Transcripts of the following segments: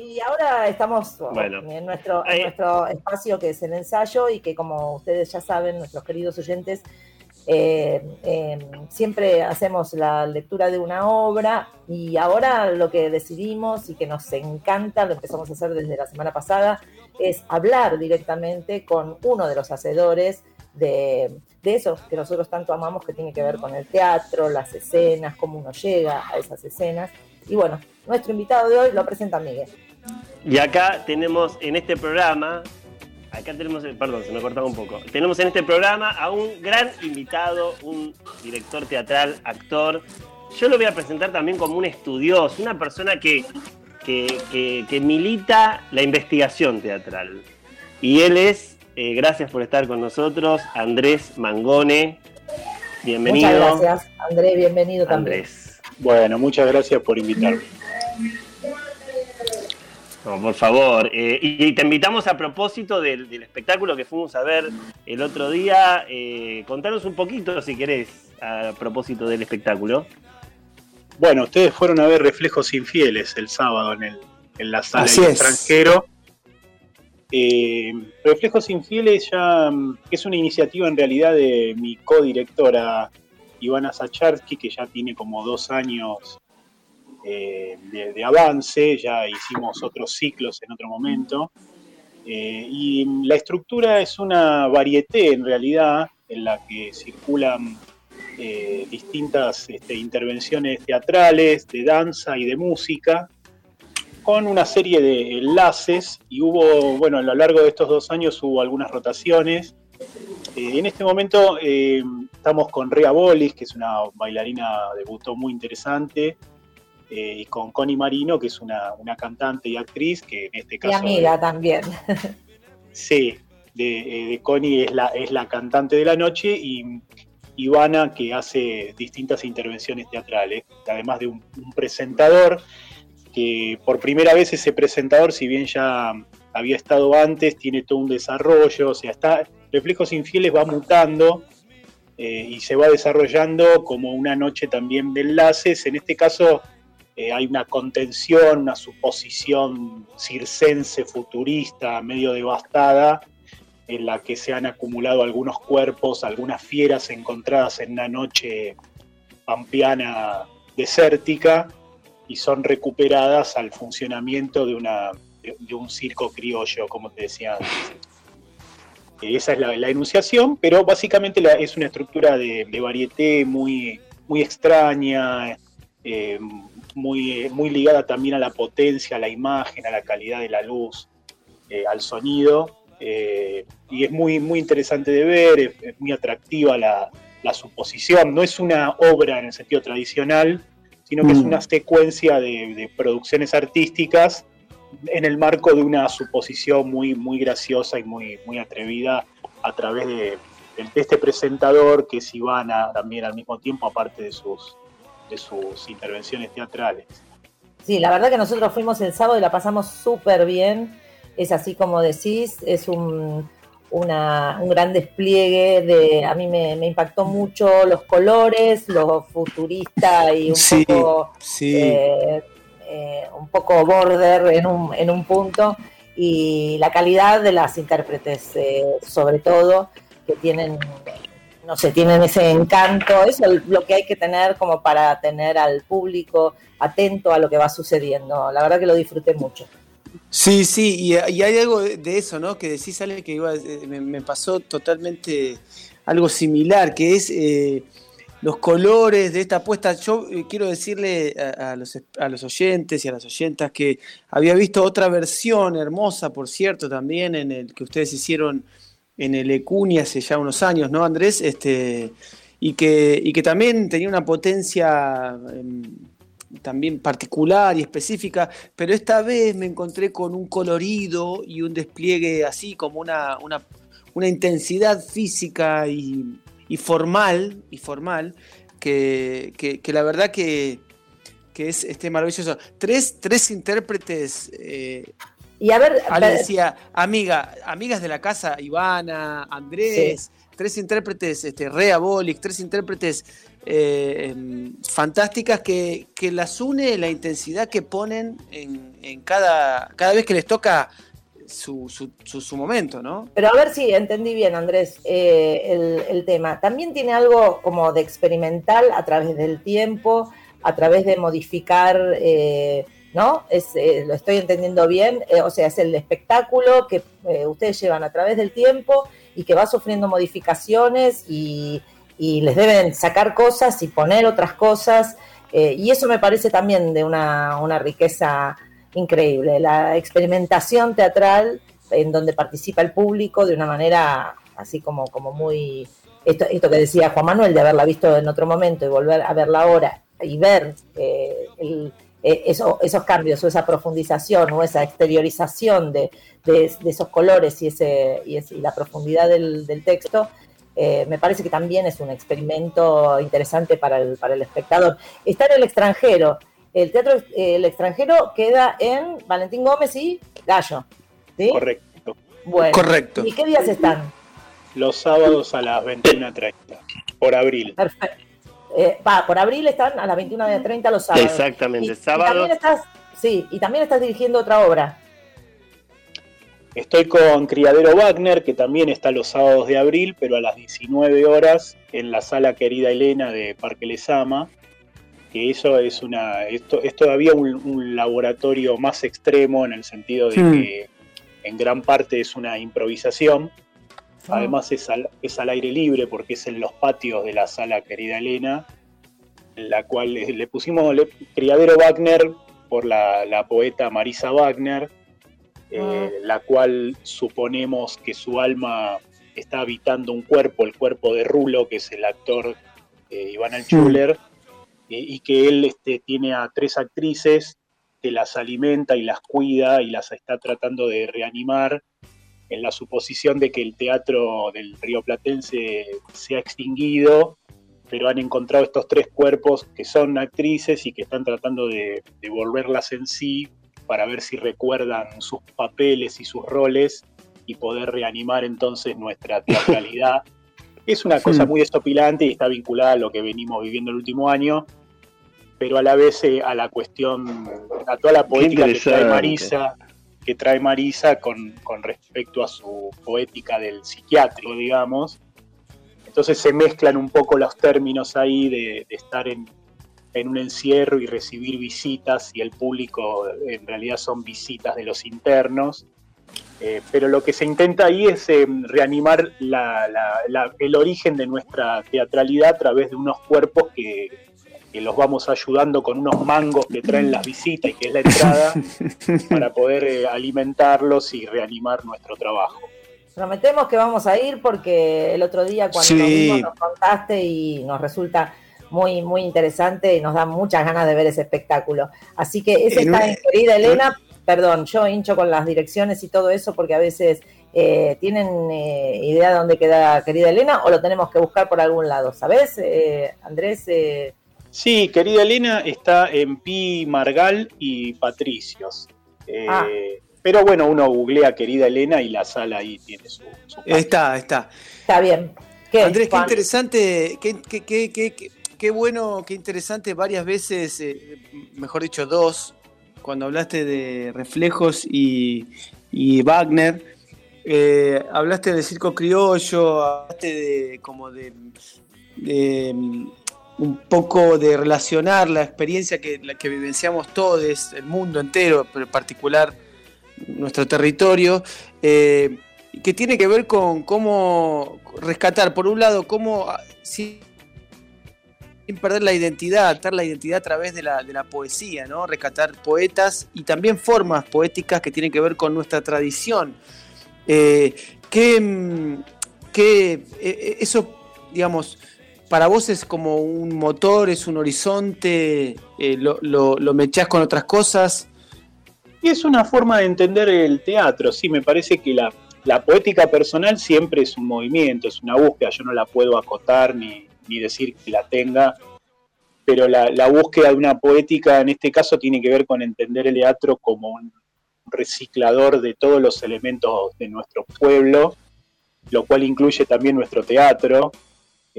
Y ahora estamos en, nuestro, nuestro espacio que es el ensayo y que como ustedes ya saben, nuestros queridos oyentes, eh, em, siempre hacemos la lectura de una obra y ahora lo que decidimos y que nos encanta, lo empezamos a hacer desde la semana pasada, es hablar directamente con uno de los hacedores de, de eso que nosotros tanto amamos, que tiene que ver con el teatro, las escenas, cómo uno llega a esas escenas. Y bueno, nuestro invitado de hoy lo presenta Miguel. Y acá tenemos en este programa, acá tenemos, perdón, se me cortaba un poco, tenemos en este programa a un gran invitado, un director teatral, actor. Yo lo voy a presentar también como un estudioso, una persona que, que, milita la investigación teatral. Y él es, eh, gracias por estar con nosotros, Andrés Mangone. Bienvenido. Muchas gracias, Andrés, bienvenido también. Andrés. Bueno, muchas gracias por invitarme por favor. Eh, y, te invitamos a propósito del, espectáculo que fuimos a ver el otro día. Eh, contanos un poquito, si querés, a propósito del espectáculo. Bueno, ustedes fueron a ver Reflejos Infieles el sábado en, el, en la sala del extranjero. Eh, Reflejos Infieles ya mm, es una iniciativa en realidad de mi codirectora Ivana Sacharsky, que ya tiene como dos años eh, de, avance, ya hicimos otros ciclos en otro momento. Eh, y la estructura es una varieté en realidad, en la que circulan eh, distintas este, intervenciones teatrales, de danza y de música, con una serie de enlaces, y hubo, bueno, a lo largo de estos dos años hubo algunas rotaciones. en este momento estamos con Rea Bolis, que es una bailarina, debutó muy interesante, eh, y con Connie Marino, que es una, cantante y actriz, que en este caso... Y amiga también. Sí, de, eh, de, Connie es la, es la cantante de la noche y Ivana que hace distintas intervenciones teatrales, además de un, presentador, que por primera vez ese presentador, si bien ya había estado antes, tiene todo un desarrollo, o sea, está, Reflejos Infieles va mutando eh, y se va desarrollando como una noche también de enlaces, en este caso eh, hay una contención, una suposición circense futurista, medio devastada, en la que se han acumulado algunos cuerpos, algunas fieras encontradas en una noche pampeana desértica y son recuperadas al funcionamiento de, una, de, un circo criollo, como te decía antes. Esa es la, enunciación, pero básicamente es una estructura de, de varieté muy, muy extraña, eh, muy, muy ligada también a la potencia, a la imagen, a la calidad de la luz, eh, al sonido. Eh, y es muy, muy interesante de ver, es, muy atractiva la, suposición. No es una obra en el sentido tradicional, sino que es mm. una secuencia de, producciones artísticas en el marco de una suposición muy, muy graciosa y muy, muy atrevida a través de, de este presentador que es Ivana también al mismo tiempo, aparte de sus, de sus intervenciones teatrales. Sí, la verdad que nosotros fuimos el sábado y la pasamos súper bien. Es así como decís, es un, un gran despliegue de, a mí me, impactó mucho los colores, lo futurista y un poco eh, eh, un poco border en un, en un punto y la calidad de las intérpretes eh, sobre todo que tienen no sé, tienen ese encanto, es lo que hay que tener como para tener al público atento a lo que va sucediendo. La verdad que lo disfruté mucho. Sí, sí, y, hay algo de eso, ¿no? Que decís, Ale, que iba, eh, me, pasó totalmente algo similar, que es eh, los colores de esta apuesta. Yo eh, quiero decirle a, los, a los oyentes y a las oyentas que había visto otra versión hermosa, por cierto, también en el que ustedes hicieron en el ECUNI hace ya unos años, ¿no, Andrés? Este, y, que, y que también tenía una potencia em, también particular y específica, pero esta vez me encontré con un colorido y un despliegue así como una, una, intensidad física y, formal, y formal que, que, la verdad que, que es este maravilloso. Tres, tres intérpretes eh, y a ver, decía, amiga, amigas de la casa, Ivana, Andrés, tres intérpretes este, reabolic, tres intérpretes eh, em, fantásticas que, las une la intensidad que ponen en, cada, cada vez que les toca su, su, momento, ¿no? Pero a ver si entendí bien, Andrés, eh, el, tema. También tiene algo como de experimental a través del tiempo, a través de modificar, eh, ¿no? Es, lo estoy entendiendo bien, o sea, es el espectáculo que ustedes llevan a través del tiempo y que va sufriendo modificaciones y, les deben sacar cosas y poner otras cosas. Eh, y eso me parece también de una, riqueza increíble. La experimentación teatral en donde participa el público de una manera así como, como muy... Esto, que decía Juan Manuel, de haberla visto en otro momento y volver a verla ahora y ver eh, el, eh, esos cambios o esa profundización o esa exteriorización de, esos colores y, ese, y, la profundidad del, texto, eh, me parece que también es un experimento interesante para el, para el espectador. Está en el extranjero. El teatro el extranjero queda en Valentín Gómez y Gallo. Correcto. Bueno, Correcto. ¿Y qué días están? Los sábados a las 21.30, por abril. Perfecto. Eh, va, por abril están a las 21.30 los sábados. Exactamente, sábado. también estás, sí, y también estás dirigiendo otra obra. Estoy con Criadero Wagner, que también está los sábados de abril, pero a las 19 horas en la sala Querida Elena de Parque Lesama. Que eso es una. Esto es todavía un, laboratorio más extremo en el sentido de hmm. que en gran parte es una improvisación. Además es al, es al, aire libre porque es en los patios de la sala querida Elena, en la cual le, pusimos Criadero Wagner por la, poeta Marisa Wagner, eh, ah. la cual suponemos que su alma está habitando un cuerpo, el cuerpo de Rulo, que es el actor eh, Iván Alchuler, y que él este, tiene a tres actrices que las alimenta y las cuida y las está tratando de reanimar en la suposición de que el teatro del Río Platense se ha extinguido, pero han encontrado estos tres cuerpos que son actrices y que están tratando de, volverlas en sí para ver si recuerdan sus papeles y sus roles y poder reanimar entonces nuestra teatralidad. es una cosa muy estopilante y está vinculada a lo que venimos viviendo el último año, pero a la vez eh, a la cuestión, a toda la poética que trae Marisa que trae Marisa con, respecto a su poética del psiquiátrico, digamos. Entonces se mezclan un poco los términos ahí de, estar en, un encierro y recibir visitas y el público en realidad son visitas de los internos. Eh, pero lo que se intenta ahí es eh, reanimar el origen de nuestra teatralidad a través de unos cuerpos que, que los vamos ayudando con unos mangos que traen las visitas y que es la entrada para poder eh, alimentarlos y reanimar nuestro trabajo. Prometemos que vamos a ir porque el otro día cuando nos, vimos, nos contaste y nos resulta muy, muy interesante y nos da muchas ganas de ver ese espectáculo. Así que ese está en querida Elena. Perdón, yo hincho con las direcciones y todo eso porque a veces eh, tienen eh, idea de dónde queda querida Elena o lo tenemos que buscar por algún lado, ¿sabes? Andrés, Sí, querida Elena, está en Pi Margal y Patricios. Eh, ah. Pero bueno, uno googlea querida Elena y la sala ahí tiene su. está, está. Está bien. Andrés, qué interesante, qué, bueno, qué interesante varias veces, eh, mejor dicho, dos, cuando hablaste de reflejos y, Wagner. Eh, hablaste del circo criollo, hablaste de como de un poco de relacionar la experiencia que, la que vivenciamos todos, el mundo entero, pero en particular nuestro territorio, eh, que tiene que ver con cómo rescatar, por un lado, cómo ah, sin perder la identidad, dar la identidad a través de la, de la poesía, ¿no? rescatar poetas y también formas poéticas que tienen que ver con nuestra tradición. Eh, que, mm, que eh, eso, digamos, para vos es como un motor, es un horizonte, eh, lo, lo, mechás con otras cosas. Y es una forma de entender el teatro, sí, me parece que la, poética personal siempre es un movimiento, es una búsqueda, yo no la puedo acotar ni, decir que la tenga, pero la, la, búsqueda de una poética en este caso tiene que ver con entender el teatro como un reciclador de todos los elementos de nuestro pueblo lo cual incluye también nuestro teatro,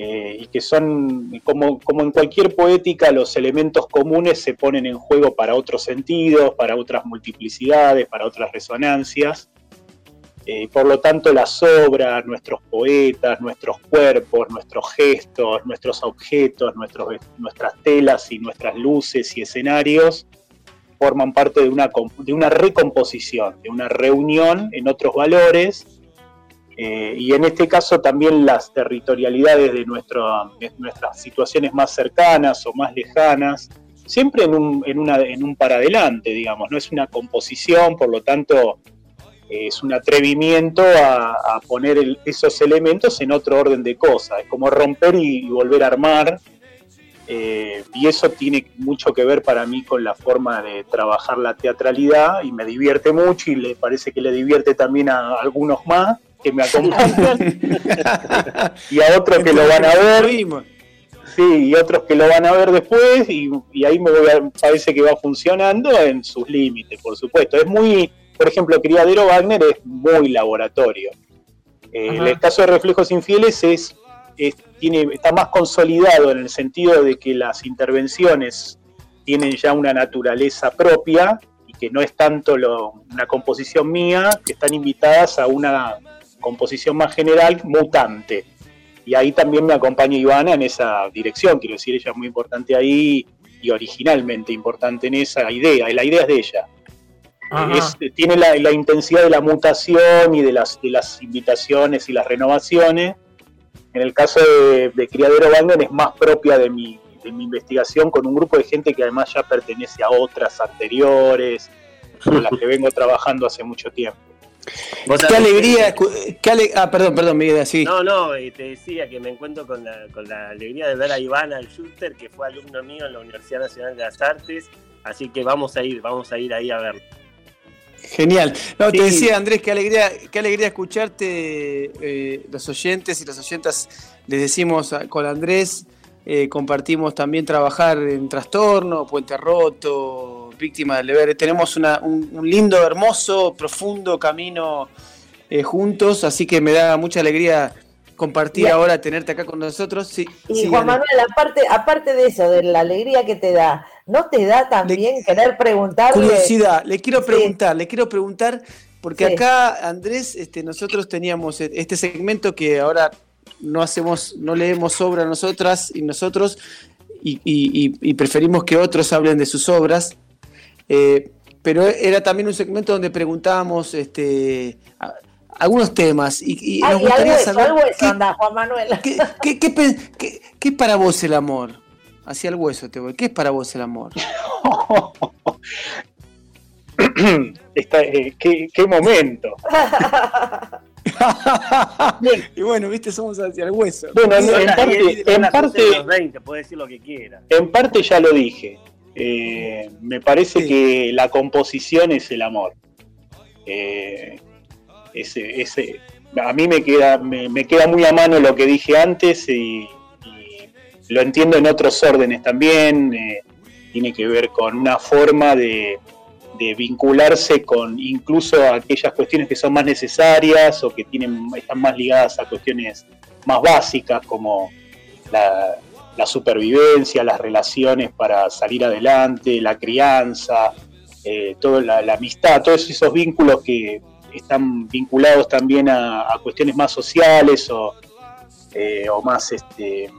eh, y que son, como, como en cualquier poética, los elementos comunes se ponen en juego para otros sentidos, para otras multiplicidades, para otras resonancias. Eh, por lo tanto, las obras, nuestros poetas, nuestros cuerpos, nuestros gestos, nuestros objetos, nuestras telas y nuestras luces y escenarios forman parte de una, de una recomposición, de una reunión en otros valores. Eh, y en este caso también las territorialidades de, nuestro, nuestras situaciones más cercanas o más lejanas, siempre en un, en, una, en un para adelante, digamos, no es una composición, por lo tanto es un atrevimiento a, poner esos elementos en otro orden de cosas, es como romper y, volver a armar, eh, y eso tiene mucho que ver para mí con la forma de trabajar la teatralidad, y me divierte mucho, y le parece que le divierte también a algunos más que me acompañan, y a otros que lo van a ver. Sí, y otros que lo van a ver después, y, ahí me parece que va funcionando en sus límites, por supuesto. Es muy por ejemplo, Criadero Wagner es muy laboratorio. Eh, el caso de Reflejos Infieles es, tiene, está más consolidado en el sentido de que las intervenciones tienen ya una naturaleza propia y que no es tanto una composición mía, que están invitadas a una composición más general mutante. Y ahí también me acompaña Ivana en esa dirección, quiero decir, ella es muy importante ahí y originalmente importante en esa idea, la idea es de ella tiene la, intensidad de la mutación y de las, de las invitaciones y las renovaciones. En el caso de, Criadero Wagner es más propia de mi, de mi investigación con un grupo de gente que además ya pertenece a otras anteriores, con las que vengo trabajando hace mucho tiempo. Qué alegría, qué ah, perdón, perdón, Miguel, así. No, no, te decía que me encuentro con la, con la alegría de ver a Iván al Schuster, que fue alumno mío en la Universidad Nacional de las Artes, así que vamos a ir, vamos a ir ahí a verlo. Genial. No, te decía Andrés, qué alegría, qué alegría escucharte, eh, los oyentes y las oyentas, les decimos con Andrés, eh, compartimos también trabajar en trastorno, puente roto, víctima del deber. Tenemos un, lindo, hermoso, profundo camino eh, juntos, así que me da mucha alegría compartir ahora, tenerte acá con nosotros. y Juan Manuel, aparte, aparte de eso, de la alegría que te da, ¿no te da también querer preguntar? Curiosidad, le quiero preguntar, le quiero preguntar, porque acá, Andrés, este, nosotros teníamos e, este segmento que ahora no hacemos, no leemos obra nosotras y nosotros, y, preferimos que otros hablen de sus obras. Eh, pero era también un segmento donde preguntábamos este, algunos temas. Y, nos gustaría saber. qué, anda, Juan Manuel. ¿qué, qué, es para vos el amor? Hacia el hueso te voy. ¿Qué es para vos el amor? Eh, ¿qué, momento? y bueno, viste, somos hacia el hueso. Bueno, en, parte, en parte, puede decir lo que quiera. En parte ya lo dije. Eh, me parece que la composición es el amor. Eh, ese, ese, a mí me queda, me, queda muy a mano lo que dije antes y, lo entiendo en otros órdenes también. Eh, tiene que ver con una forma de, vincularse con incluso aquellas cuestiones que son más necesarias o que tienen, están más ligadas a cuestiones más básicas como la, supervivencia, las relaciones para salir adelante, la crianza, eh, toda la, amistad, todos esos vínculos que están vinculados también a, cuestiones más sociales o, eh, más, este,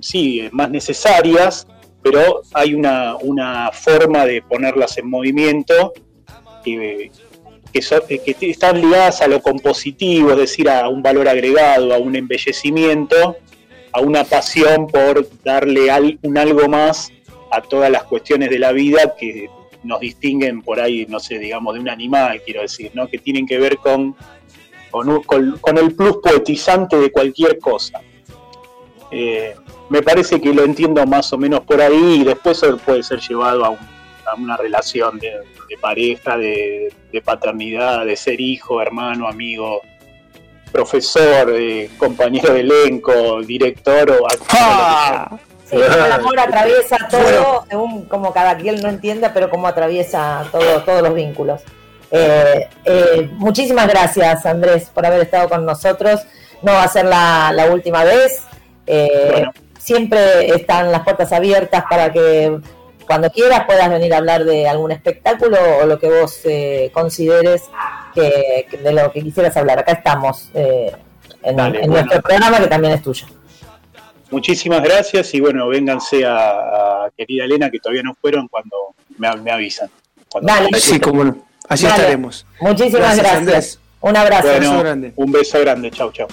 sí, más necesarias, pero hay una, forma de ponerlas en movimiento que, que, están ligadas a lo compositivo, es decir, a un valor agregado, a un embellecimiento, a una pasión por darle un algo más a todas las cuestiones de la vida que nos distinguen por ahí, no sé, digamos, de un animal, quiero decir, ¿no? Que tienen que ver con, con, el plus poetizante de cualquier cosa. Eh, me parece que lo entiendo más o menos por ahí y después puede ser llevado a, una relación de, pareja, de, paternidad, de ser hijo, hermano, amigo, profesor, eh, compañero de elenco, director o actor el amor atraviesa todo, según como cada quien no entienda, pero como atraviesa todo, todos los vínculos. Eh, eh, muchísimas gracias, Andrés, por haber estado con nosotros. No va a ser la, última vez. Eh, siempre están las puertas abiertas para que cuando quieras puedas venir a hablar de algún espectáculo o lo que vos consideres que, de lo que quisieras hablar. Acá estamos en, nuestro programa que también es tuyo. Muchísimas gracias y bueno, vénganse a, querida Elena que todavía no fueron cuando me, avisan. Dale. Sí, como no. Así estaremos. Muchísimas gracias. Un abrazo. grande. Un beso grande. Chau, chau.